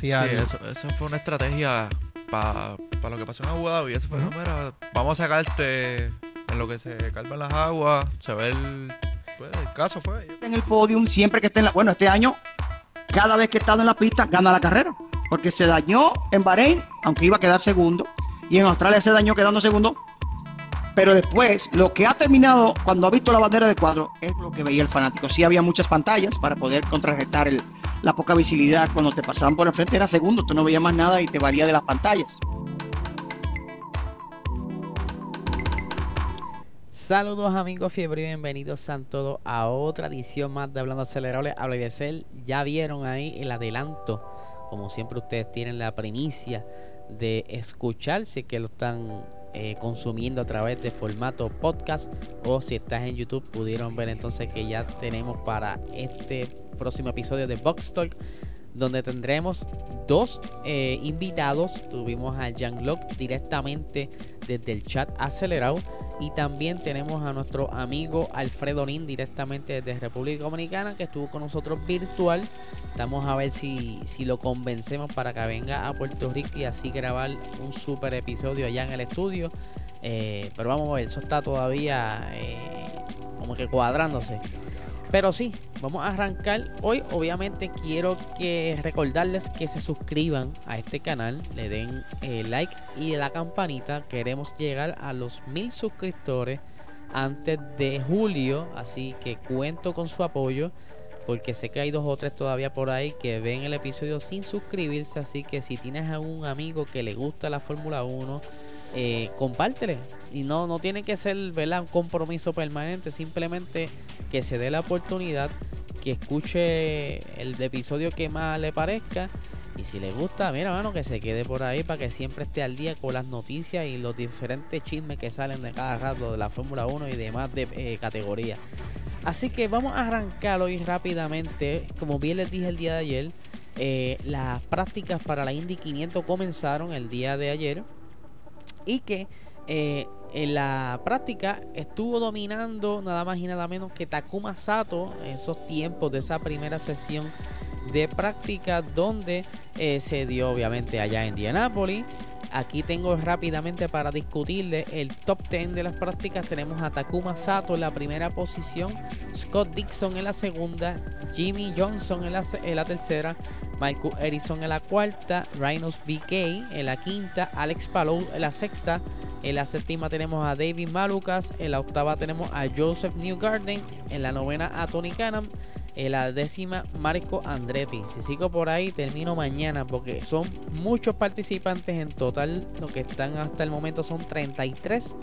potencial. Sí, eso, eso fue una estrategia para lo que pasó en Abu Dhabi. Eso fue, mira, vamos a sacarte en lo que se calman las aguas, se ve el, pues, el caso fue. en el podium siempre que esté en la. Bueno, este año, cada vez que he estado en la pista, gana la carrera. Porque se dañó en Bahrein, aunque iba a quedar segundo. Y en Australia se dañó quedando segundo. Pero después, lo que ha terminado cuando ha visto la bandera de cuadro es lo que veía el fanático. Sí había muchas pantallas para poder contrarrestar el- la poca visibilidad. Cuando te pasaban por enfrente era segundo, tú no veías más nada y te valía de las pantallas. Saludos amigos fiebre y bienvenidos a todos a otra edición más de Hablando Acelerable. Habla de Cel. Ya vieron ahí el adelanto. Como siempre ustedes tienen la primicia de escucharse que lo están eh, consumiendo a través de formato podcast o si estás en YouTube pudieron ver entonces que ya tenemos para este próximo episodio de Box Talk donde tendremos dos eh, invitados. Tuvimos a Jean Glock directamente desde el chat acelerado y también tenemos a nuestro amigo Alfredo Lin directamente desde República Dominicana que estuvo con nosotros virtual. Vamos a ver si, si lo convencemos para que venga a Puerto Rico y así grabar un super episodio allá en el estudio. Eh, pero vamos a ver, eso está todavía eh, como que cuadrándose. Pero sí, vamos a arrancar. Hoy obviamente quiero que recordarles que se suscriban a este canal, le den eh, like y la campanita. Queremos llegar a los mil suscriptores antes de julio, así que cuento con su apoyo. Porque sé que hay dos o tres todavía por ahí que ven el episodio sin suscribirse. Así que si tienes a un amigo que le gusta la Fórmula 1, eh, compártele. Y no, no tiene que ser ¿verdad? un compromiso permanente, simplemente que se dé la oportunidad, que escuche el episodio que más le parezca. Y si le gusta, mira, mano, que se quede por ahí para que siempre esté al día con las noticias y los diferentes chismes que salen de cada rato de la Fórmula 1 y demás de eh, categorías. Así que vamos a arrancar hoy rápidamente. Como bien les dije el día de ayer, eh, las prácticas para la Indy 500 comenzaron el día de ayer y que eh, en la práctica estuvo dominando nada más y nada menos que Takuma Sato esos tiempos de esa primera sesión de práctica donde eh, se dio obviamente allá en Indianápolis. Aquí tengo rápidamente para discutirle el top 10 de las prácticas. Tenemos a Takuma Sato en la primera posición, Scott Dixon en la segunda, Jimmy Johnson en la, en la tercera, Michael Edison en la cuarta, Rhinos BK en la quinta, Alex Palou en la sexta, en la séptima tenemos a David Malucas, en la octava tenemos a Joseph Newgarden, en la novena a Tony Canham, en la décima Marco Andretti. Si sigo por ahí termino mañana porque son muchos participantes en total, lo que están hasta el momento son 33.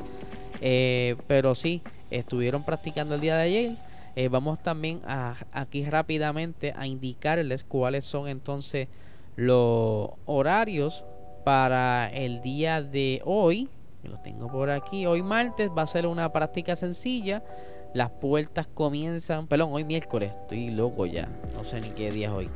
Eh, pero sí, estuvieron practicando el día de ayer. Eh, vamos también a, aquí rápidamente a indicarles cuáles son entonces los horarios para el día de hoy. Lo tengo por aquí. Hoy martes va a ser una práctica sencilla. Las puertas comienzan, perdón, hoy miércoles. Estoy loco ya. No sé ni qué día es hoy.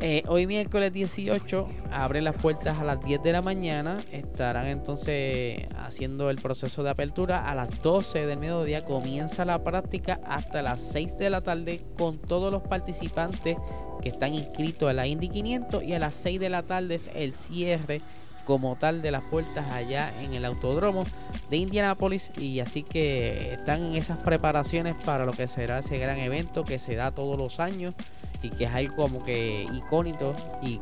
Eh, hoy miércoles 18 abren las puertas a las 10 de la mañana. Estarán entonces haciendo el proceso de apertura. A las 12 del mediodía comienza la práctica hasta las 6 de la tarde con todos los participantes que están inscritos a la Indy 500 y a las 6 de la tarde es el cierre como tal de las puertas allá en el autódromo de Indianápolis. Y así que están en esas preparaciones para lo que será ese gran evento que se da todos los años y que es algo como que icónico y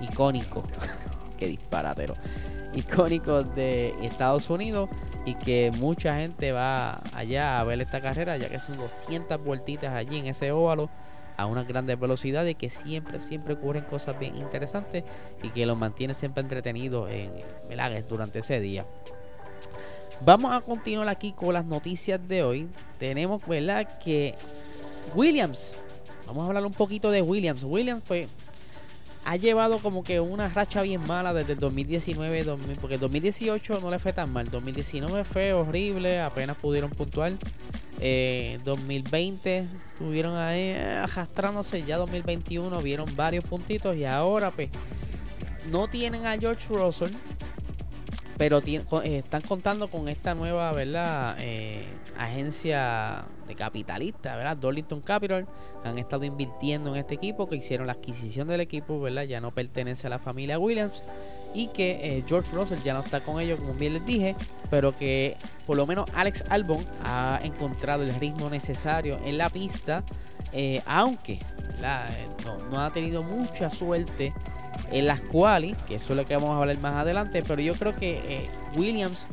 icónico que disparatero icónico de Estados Unidos. Y que mucha gente va allá a ver esta carrera ya que son 200 vueltitas allí en ese óvalo a unas grandes velocidades que siempre siempre ocurren cosas bien interesantes y que los mantiene siempre entretenidos en ¿verdad? durante ese día Vamos a continuar aquí con las noticias de hoy. Tenemos, ¿verdad? Que Williams, vamos a hablar un poquito de Williams. Williams, pues, ha llevado como que una racha bien mala desde el 2019, 2000, porque el 2018 no le fue tan mal. 2019 fue horrible, apenas pudieron puntuar. Eh, 2020 estuvieron ahí eh, arrastrándose. Ya 2021 vieron varios puntitos y ahora, pues, no tienen a George Russell pero eh, están contando con esta nueva verdad Eh, agencia de capitalistas, ¿verdad? Darlington Capital, han estado invirtiendo en este equipo, que hicieron la adquisición del equipo, ¿verdad? Ya no pertenece a la familia Williams y que eh, George Russell ya no está con ellos, como bien les dije, pero que por lo menos Alex Albon ha encontrado el ritmo necesario en la pista, eh, aunque no, ha tenido mucha suerte en las quali, que eso es lo que vamos a hablar más adelante, pero yo creo que eh, Williams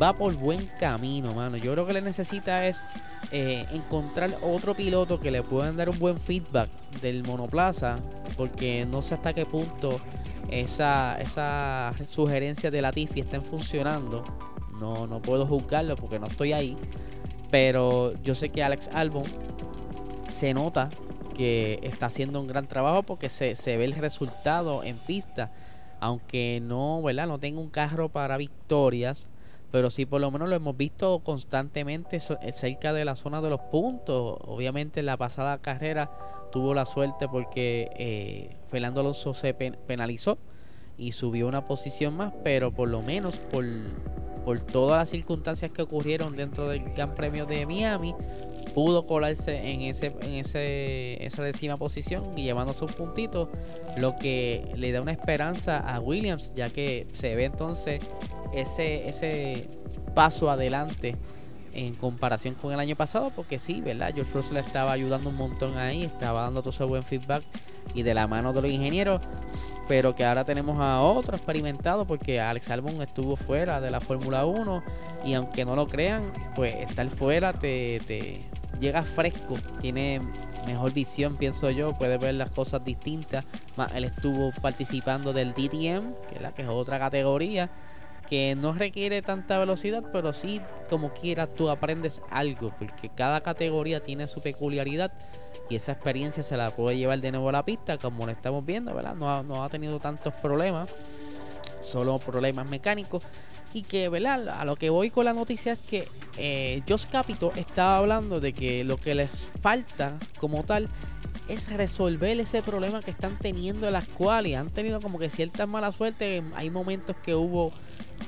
va por buen camino, mano. Yo creo que le necesita es encontrar otro piloto que le puedan dar un buen feedback del monoplaza, porque no sé hasta qué punto esa, esa sugerencia de Latifi estén funcionando. No, no puedo juzgarlo porque no estoy ahí. Pero yo sé que Alex Albon se nota que está haciendo un gran trabajo porque se, ve el resultado en pista. Aunque no, ¿verdad? No tenga un carro para victorias. Pero sí, por lo menos lo hemos visto constantemente cerca de la zona de los puntos. Obviamente en la pasada carrera tuvo la suerte porque eh, Fernando Alonso se penalizó y subió una posición más, pero por lo menos por, por todas las circunstancias que ocurrieron dentro del Gran Premio de Miami, pudo colarse en ese en ese esa décima posición y llevándose un puntito, lo que le da una esperanza a Williams, ya que se ve entonces ese ese paso adelante en comparación con el año pasado, porque sí, ¿verdad? George Russell estaba ayudando un montón ahí, estaba dando todo ese buen feedback y de la mano de los ingenieros, pero que ahora tenemos a otro experimentado porque Alex Albon estuvo fuera de la Fórmula 1 y aunque no lo crean, pues estar fuera te, te llega fresco, tiene mejor visión, pienso yo, puede ver las cosas distintas. Más él estuvo participando del DTM, que que es otra categoría que no requiere tanta velocidad, pero sí como quieras tú aprendes algo, porque cada categoría tiene su peculiaridad y esa experiencia se la puede llevar de nuevo a la pista, como lo estamos viendo, ¿verdad? No ha, no ha tenido tantos problemas, solo problemas mecánicos. Y que, ¿verdad? A lo que voy con la noticia es que eh, Josh Capito estaba hablando de que lo que les falta como tal es resolver ese problema que están teniendo las cuales han tenido como que cierta mala suerte. Hay momentos que hubo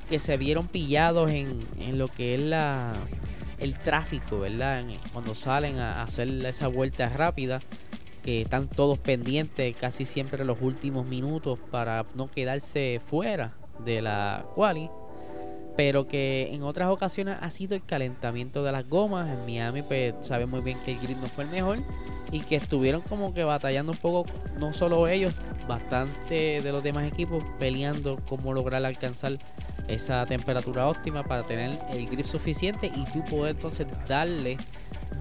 que se vieron pillados en, en lo que es la el tráfico, ¿verdad? Cuando salen a hacer esa vuelta rápida, que están todos pendientes casi siempre los últimos minutos para no quedarse fuera de la quali pero que en otras ocasiones ha sido el calentamiento de las gomas. En Miami, pues sabe muy bien que el grip no fue el mejor y que estuvieron como que batallando un poco, no solo ellos, bastante de los demás equipos peleando cómo lograr alcanzar esa temperatura óptima para tener el grip suficiente y tú poder entonces darle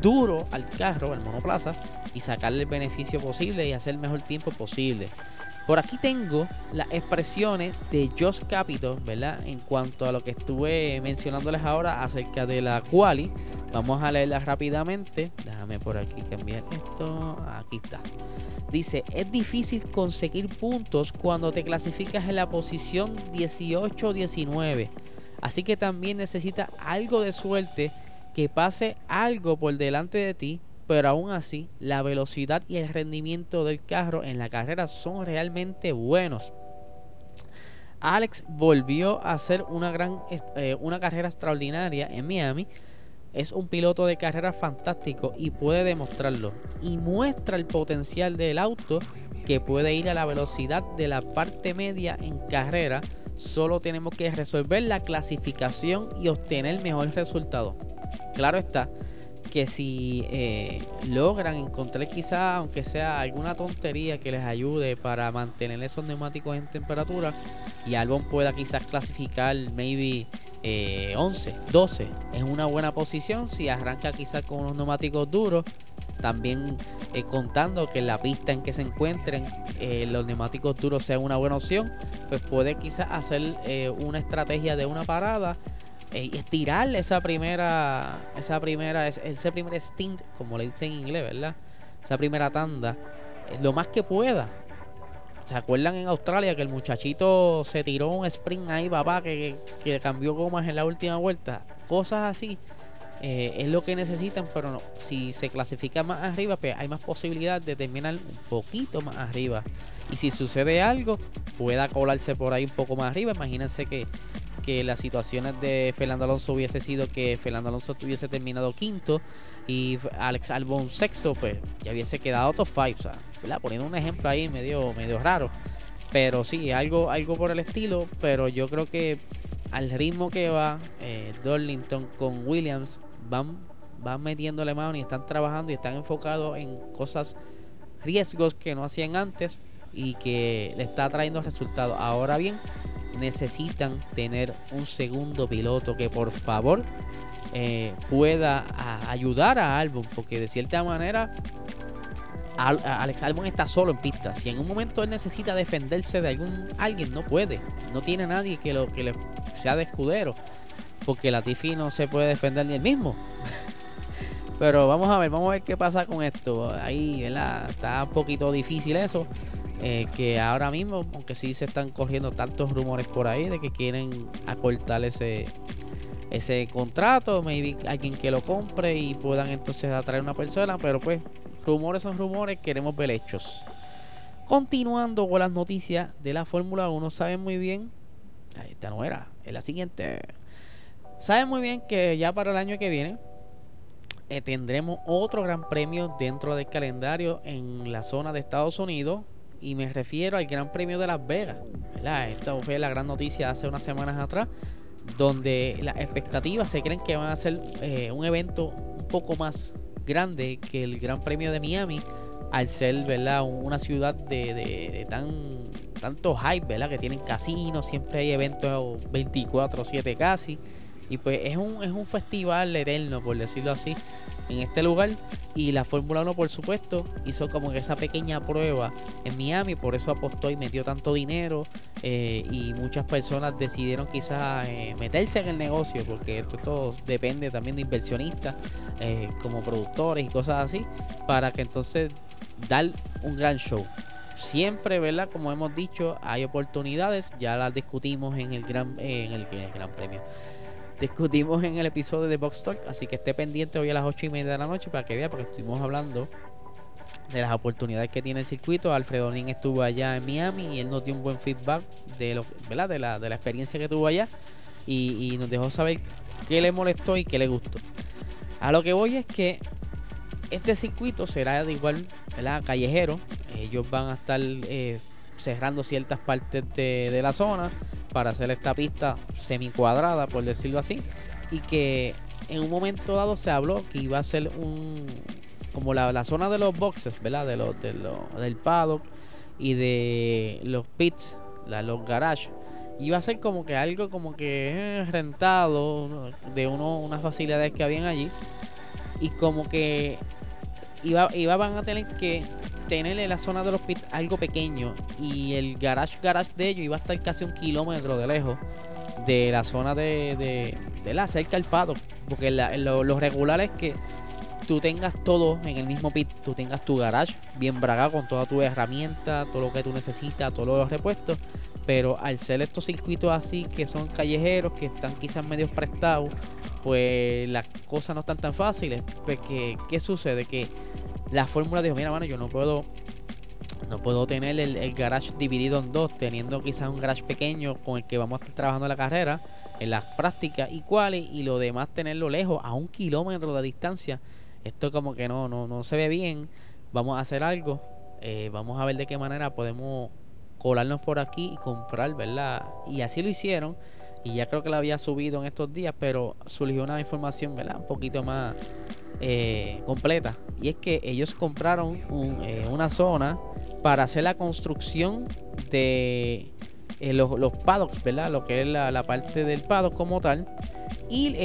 duro al carro, al monoplaza y sacarle el beneficio posible y hacer el mejor tiempo posible. Por aquí tengo las expresiones de Josh Capito, ¿verdad? En cuanto a lo que estuve mencionándoles ahora acerca de la quali. Vamos a leerlas rápidamente. Déjame por aquí cambiar esto. Aquí está. Dice, es difícil conseguir puntos cuando te clasificas en la posición 18 19. Así que también necesitas algo de suerte que pase algo por delante de ti pero aún así la velocidad y el rendimiento del carro en la carrera son realmente buenos. Alex volvió a hacer una gran eh, una carrera extraordinaria en Miami. Es un piloto de carrera fantástico y puede demostrarlo. Y muestra el potencial del auto que puede ir a la velocidad de la parte media en carrera. Solo tenemos que resolver la clasificación y obtener mejor resultado. Claro está, que si eh, logran encontrar quizá, aunque sea alguna tontería que les ayude para mantener esos neumáticos en temperatura y Albon pueda quizás clasificar maybe 11, eh, 12 es una buena posición. Si arranca quizás con unos neumáticos duros también eh, contando que la pista en que se encuentren los neumáticos duros sea una buena opción pues puede quizás hacer una estrategia de una parada eh, estirar esa primera, esa primera, ese primer stint, como le dicen en inglés, ¿verdad? Esa primera tanda, eh, lo más que pueda. ¿Se acuerdan en Australia que el muchachito se tiró un sprint ahí, papá, que, que cambió gomas en la última vuelta? Cosas así. Eh, es lo que necesitan, pero no, si se clasifica más arriba, pues hay más posibilidad de terminar un poquito más arriba. Y si sucede algo, pueda colarse por ahí un poco más arriba. Imagínense que que las situaciones de Fernando Alonso hubiese sido que Fernando Alonso hubiese terminado quinto y Alex Albon sexto, pues ya hubiese quedado top 5, o sea, poniendo un ejemplo ahí medio, medio raro. Pero sí, algo, algo por el estilo, pero yo creo que al ritmo que va eh, Darlington con Williams, van, van metiéndole mano y están trabajando y están enfocados en cosas, riesgos que no hacían antes y que le está trayendo resultados. Ahora bien, necesitan tener un segundo piloto que por favor eh, pueda ayudar a Albon, porque de cierta manera Alex Albon está solo en pista. Si en un momento él necesita defenderse de algún alguien, no puede. No tiene nadie que lo que le sea de escudero, porque la Tiffy no se puede defender ni él mismo. Pero vamos a ver, vamos a ver qué pasa con esto. Ahí. Está un poquito difícil eso. Eh, que ahora mismo, aunque sí se están corriendo tantos rumores por ahí de que quieren acortar ese, ese contrato, maybe alguien que lo compre y puedan entonces atraer una persona, pero pues rumores son rumores, queremos ver hechos. Continuando con las noticias de la Fórmula 1, saben muy bien, esta no era, es la siguiente. Saben muy bien que ya para el año que viene eh, tendremos otro gran premio dentro del calendario en la zona de Estados Unidos y me refiero al Gran Premio de Las Vegas. Esta fue la gran noticia hace unas semanas atrás donde las expectativas se creen que van a ser eh, un evento un poco más grande que el Gran Premio de Miami al ser ¿verdad? una ciudad de, de, tan tanto hype, ¿verdad? que tienen casinos, siempre hay eventos 24/7 casi y pues es un, es un festival eterno, por decirlo así, en este lugar. Y la Fórmula 1, por supuesto, hizo como esa pequeña prueba en Miami, por eso apostó y metió tanto dinero. Eh, y muchas personas decidieron quizás eh, meterse en el negocio, porque esto, depende también de inversionistas, eh, como productores y cosas así, para que entonces dar un gran show siempre, ¿verdad? Como hemos dicho, hay oportunidades, ya las discutimos en el gran, en el, en el gran premio discutimos en el episodio de Box Talk. Así que esté pendiente hoy a las 8 y media de la noche para que vea, porque estuvimos hablando de las oportunidades que tiene el circuito. Alfredo Nin estuvo allá en Miami y él nos dio un buen feedback de, lo, ¿verdad? de, la, de la experiencia que tuvo allá y, nos dejó saber qué le molestó y qué le gustó. A lo que voy es que este circuito será de igual ¿verdad? callejero. Ellos van a estar eh, cerrando ciertas partes de, la zona para hacer esta pista semi cuadrada, por decirlo así, y que en un momento dado se habló que iba a ser un como la, zona de los boxes, ¿verdad? De los, de del paddock y de los pits, la, los garages. Iba a ser como que algo como que eh, rentado de uno, unas facilidades que habían allí. Y como que iba, iban a tener que tener en la zona de los pits algo pequeño y el garage garage de ellos iba a estar casi un kilómetro de lejos de la zona de, de, la cerca al paddock porque lo, regular es que tú tengas todo en el mismo pit tú tengas tu garage bien bragado con toda tu herramienta todo lo que tú necesitas todos los repuestos. Pero al ser estos circuitos así que son callejeros que están quizás medio prestados pues las cosas no están tan fáciles. Pues que qué sucede que la fórmula dijo, mira, mano, yo no puedo no puedo tener el, garage dividido en dos, teniendo quizás un garage pequeño con el que vamos a estar trabajando la carrera, en las prácticas y cuales, y lo demás tenerlo lejos, a un kilómetro de distancia. Esto como que no, no, no se ve bien. Vamos a hacer algo. Eh, vamos a ver de qué manera podemos colarnos por aquí y comprar, ¿verdad? Y así lo hicieron. Y ya creo que la había subido en estos días, pero surgió una información, ¿verdad? Un poquito más eh, completa. Y es que ellos compraron eh, una zona para hacer la construcción de eh, los, los, paddocks, ¿verdad? Lo que es la, parte del paddock como tal. Y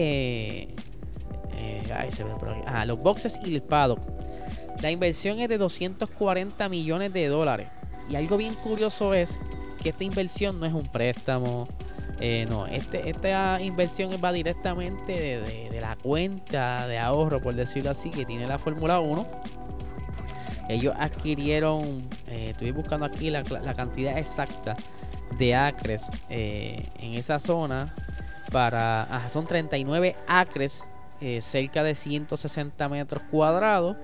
ah, los boxes y el paddock. La inversión es de 240 millones de dólares. Y algo bien curioso es que esta inversión no es un préstamo, eh, no, este, esta inversión va directamente de, la cuenta de ahorro, por decirlo así, que tiene la Fórmula 1. Ellos adquirieron, eh, estoy buscando aquí la, cantidad exacta de acres eh, en esa zona. Para, son 39 acres, cerca de 160 metros cuadrados,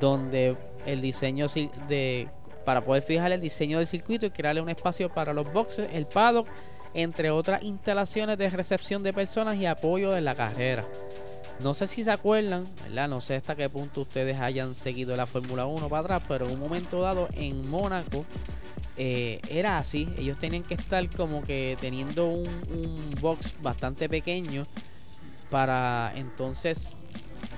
donde el diseño de para poder fijar el diseño del circuito y crearle un espacio para los boxes, el paddock entre otras instalaciones de recepción de personas y apoyo de la carrera. No sé si se acuerdan. No sé hasta qué punto ustedes hayan seguido la Fórmula 1 para atrás, pero en un momento dado en Mónaco eh, era así. Ellos tenían que estar como que teniendo un, un box bastante pequeño para entonces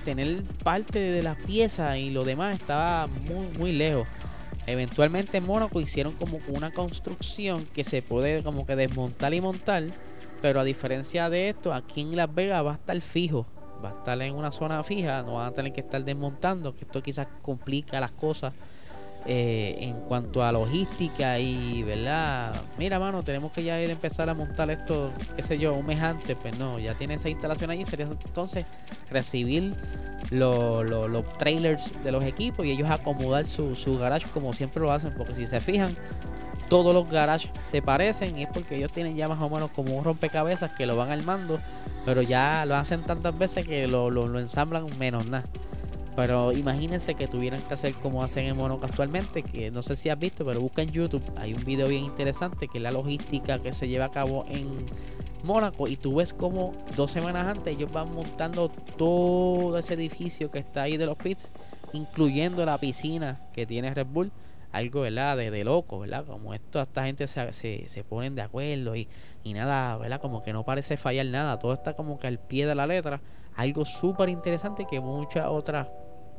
tener parte de las piezas y lo demás estaba muy, muy lejos. Eventualmente en Mónaco hicieron como una construcción que se puede como que desmontar y montar. Pero a diferencia de esto, aquí en Las Vegas va a estar fijo. Va a estar en una zona fija. No van a tener que estar desmontando. Que esto quizás complica las cosas eh, en cuanto a logística y, ¿verdad? Mira, mano, tenemos que ya ir a empezar a montar esto, qué sé yo, un mes antes. Pues no, ya tiene esa instalación allí. Sería entonces recibir los trailers de los equipos y ellos acomodar su, su garage como siempre lo hacen. Porque si se fijan, todos los garages se parecen y es porque ellos tienen ya más o menos como un rompecabezas que lo van armando, pero ya lo hacen tantas veces que lo, lo ensamblan menos nada. Pero imagínense que tuvieran que hacer como hacen en Monaco actualmente, que no sé si has visto, pero busca en YouTube, hay un video bien interesante que es la logística que se lleva a cabo en Mónaco y tú ves como dos semanas antes ellos van montando todo ese edificio que está ahí de los pits, incluyendo la piscina que tiene Red Bull. Algo, ¿verdad? De, de loco, ¿verdad? Como esto, esta gente se, se, se ponen de acuerdo y, y nada, ¿verdad? Como que no parece fallar nada. Todo está como que al pie de la letra. Algo súper interesante que muchas otras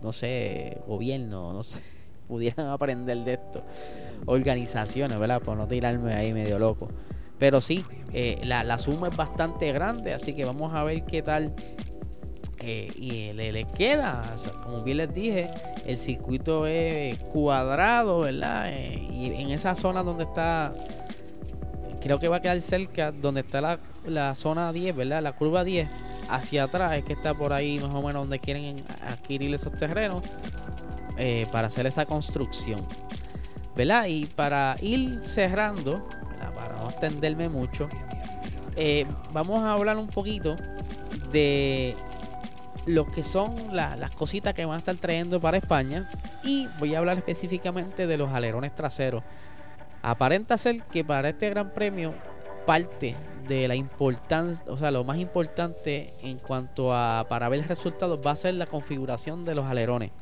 no sé, gobierno, no sé, pudieran aprender de esto. Organizaciones, ¿verdad? Por no tirarme ahí medio loco. Pero sí, eh, la, la, suma es bastante grande, así que vamos a ver qué tal eh, y le, le queda. como bien les dije, el circuito es cuadrado, ¿verdad? Eh, y en esa zona donde está, creo que va a quedar cerca, donde está la, la zona 10, ¿verdad? La curva 10 hacia atrás es que está por ahí más o menos donde quieren adquirir esos terrenos eh, para hacer esa construcción. ¿Verdad? Y para ir cerrando, para no extenderme mucho, eh, vamos a hablar un poquito de lo que son las cositas que van a estar trayendo para España y voy a hablar específicamente de los alerones traseros. Aparenta ser que para este gran premio parte de la importancia, o sea, lo más importante en cuanto a para ver resultados va a ser la configuración de los alerones.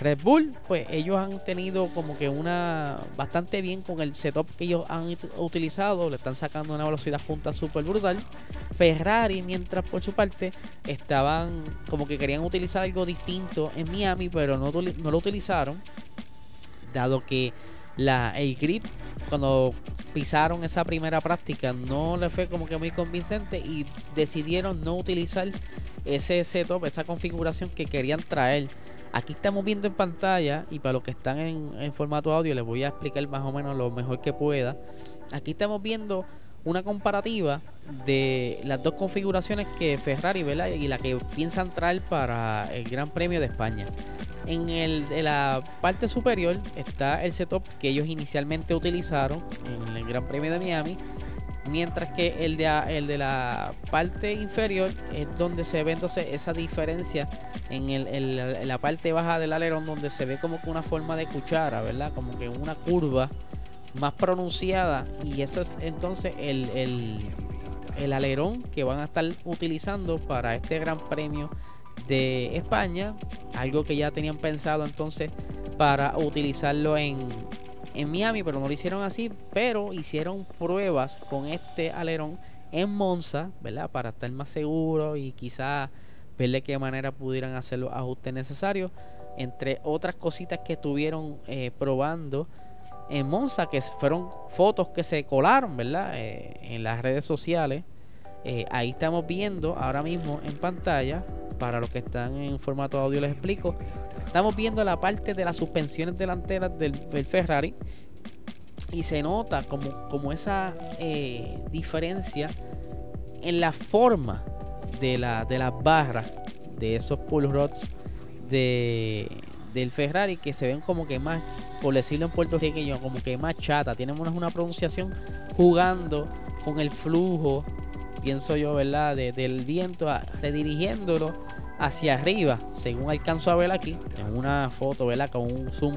Red Bull, pues ellos han tenido como que una bastante bien con el setup que ellos han utilizado, le están sacando una velocidad punta súper brutal. Ferrari, mientras por su parte, estaban como que querían utilizar algo distinto en Miami, pero no, lo utilizaron, dado que la, el grip cuando pisaron esa primera práctica no le fue como que muy convincente y decidieron no utilizar ese setup, esa configuración que querían traer. Aquí estamos viendo en pantalla y para los que están en, en formato audio les voy a explicar más o menos lo mejor que pueda. Aquí estamos viendo una comparativa de las dos configuraciones que Ferrari ¿verdad? y la que piensan traer para el Gran Premio de España. En, el, de la parte superior está el setup que ellos inicialmente utilizaron en el Gran Premio de Miami. Mientras que el de, el de la parte inferior es donde se ve entonces esa diferencia en, el, en la parte baja del alerón, donde se ve como que una forma de cuchara, ¿verdad? Como que una curva más pronunciada. Y eso es entonces el, el, alerón que van a estar utilizando para este Gran Premio de España, algo que ya tenían pensado entonces para utilizarlo en, en Miami, pero no lo hicieron así, pero hicieron pruebas con este alerón en Monza, ¿verdad? Para estar más seguro y quizá ver de qué manera pudieran hacer los ajustes necesarios, entre otras cositas que estuvieron eh, probando en Monza, que fueron fotos que se colaron, ¿verdad? Eh, en las redes sociales. Eh, ahí estamos viendo ahora mismo en pantalla para los que están en formato audio les explico. Estamos viendo la parte de las suspensiones delanteras del, Ferrari y se nota como, como esa eh, diferencia en la forma de, la, de las barras de esos pull rods de, del Ferrari que se ven como que más, por decirlo en puertorriqueño, como que más chata. Tienen una, una pronunciación jugando con el flujo pienso yo, ¿verdad? del viento, redirigiéndolo hacia arriba, según alcanzo a ver aquí, en una foto, ¿verdad? Con un zoom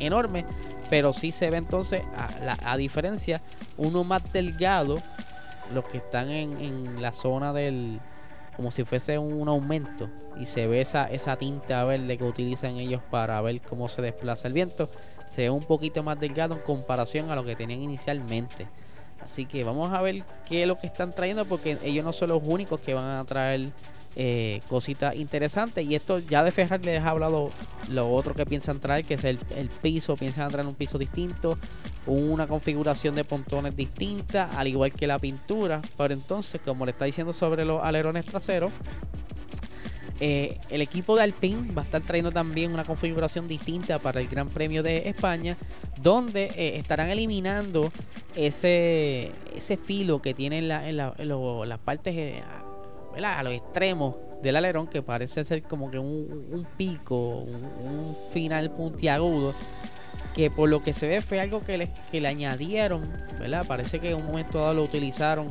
enorme, pero sí se ve entonces, a, a diferencia, uno más delgado los que están en la zona del, como si fuese un aumento y se ve esa, esa tinta verde que utilizan ellos para ver cómo se desplaza el viento, se ve un poquito más delgado en comparación a lo que tenían inicialmente. Así que vamos a ver qué es lo que están trayendo porque ellos no son los únicos que van a traer eh, cositas interesantes. Y esto ya de Ferrari les ha hablado lo otro que piensan traer, que es el, el piso, piensan traer un piso distinto, una configuración de pontones distinta, al igual que la pintura. Pero entonces, como le está diciendo sobre los alerones traseros, eh, el equipo de Alpine va a estar trayendo también una configuración distinta para el Gran Premio de España, donde eh, estarán eliminando ese, ese filo que tiene en, la, en, las partes a los extremos del alerón, que parece ser como que un, pico, un, final puntiagudo, que por lo que se ve fue algo que le, que le añadieron, ¿verdad? Parece que en un momento dado lo utilizaron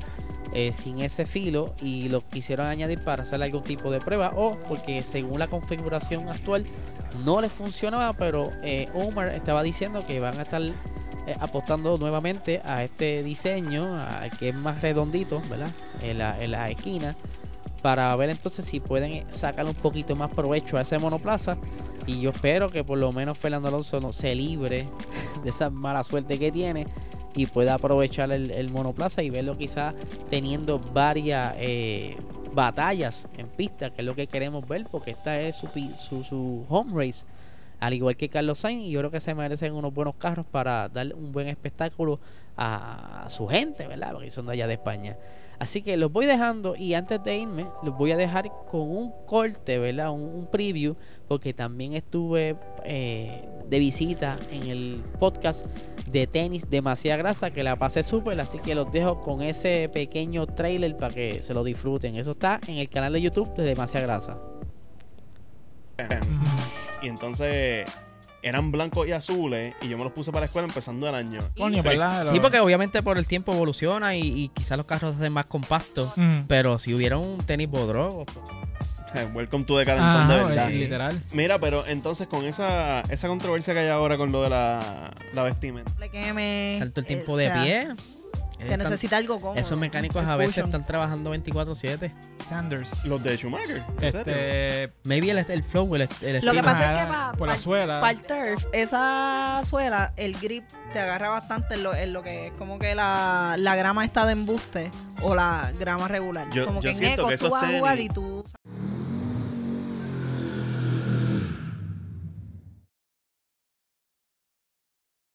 eh, sin ese filo y lo quisieron añadir para hacer algún tipo de prueba o porque según la configuración actual no les funcionaba, pero eh, estaba diciendo que van a estar eh, apostando nuevamente a este diseño, que es más redondito, ¿verdad? En la, en la esquina, para ver entonces si pueden sacar un poquito más provecho a ese monoplaza. Y yo espero que por lo menos Fernando Alonso no se libre de esa mala suerte que tiene y pueda aprovechar el, monoplaza y verlo quizás teniendo varias eh, batallas en pista, que es lo que queremos ver, porque esta es su, su, su home race, al igual que Carlos Sainz, y yo creo que se merecen unos buenos carros para dar un buen espectáculo a, a su gente, ¿verdad? Porque son de allá de España. Así que los voy dejando y antes de irme los voy a dejar con un corte, ¿verdad? Un, preview, porque también estuve eh, de visita en el podcast de tenis Demasiada Grasa, que la pasé súper, así que los dejo con ese pequeño trailer para que se lo disfruten. Eso está en el canal de YouTube de Demasiada Grasa. Y entonces eran blancos y azules y yo me los puse para la escuela empezando el año. Coño, Sí. ¿verdad? Sí, porque obviamente por el tiempo evoluciona y, y quizás los carros se hacen más compactos. Ujú. Pero si hubiera un tenis Bodro, Welcome to the calentón de Ajá, verdad. es literal. Mira, pero entonces con esa, esa controversia que hay ahora con lo de la, la vestimenta. que me. tanto el tiempo eh, o de sea, pie. Que necesita algo cómodo. esos mecánicos a veces cushion. están trabajando 24/7. Sanders. Los de Schumacher. Este. Maybe el, el flow, el, el Lo que pasa es que Ajá, pa- por la suela. Para el turf, esa suela, el grip te agarra bastante en lo, en lo que es como que la, la grama está de embuste o la grama regular. Yo- como yo que en siento eco que tú esos vas a jugar tenis- y tú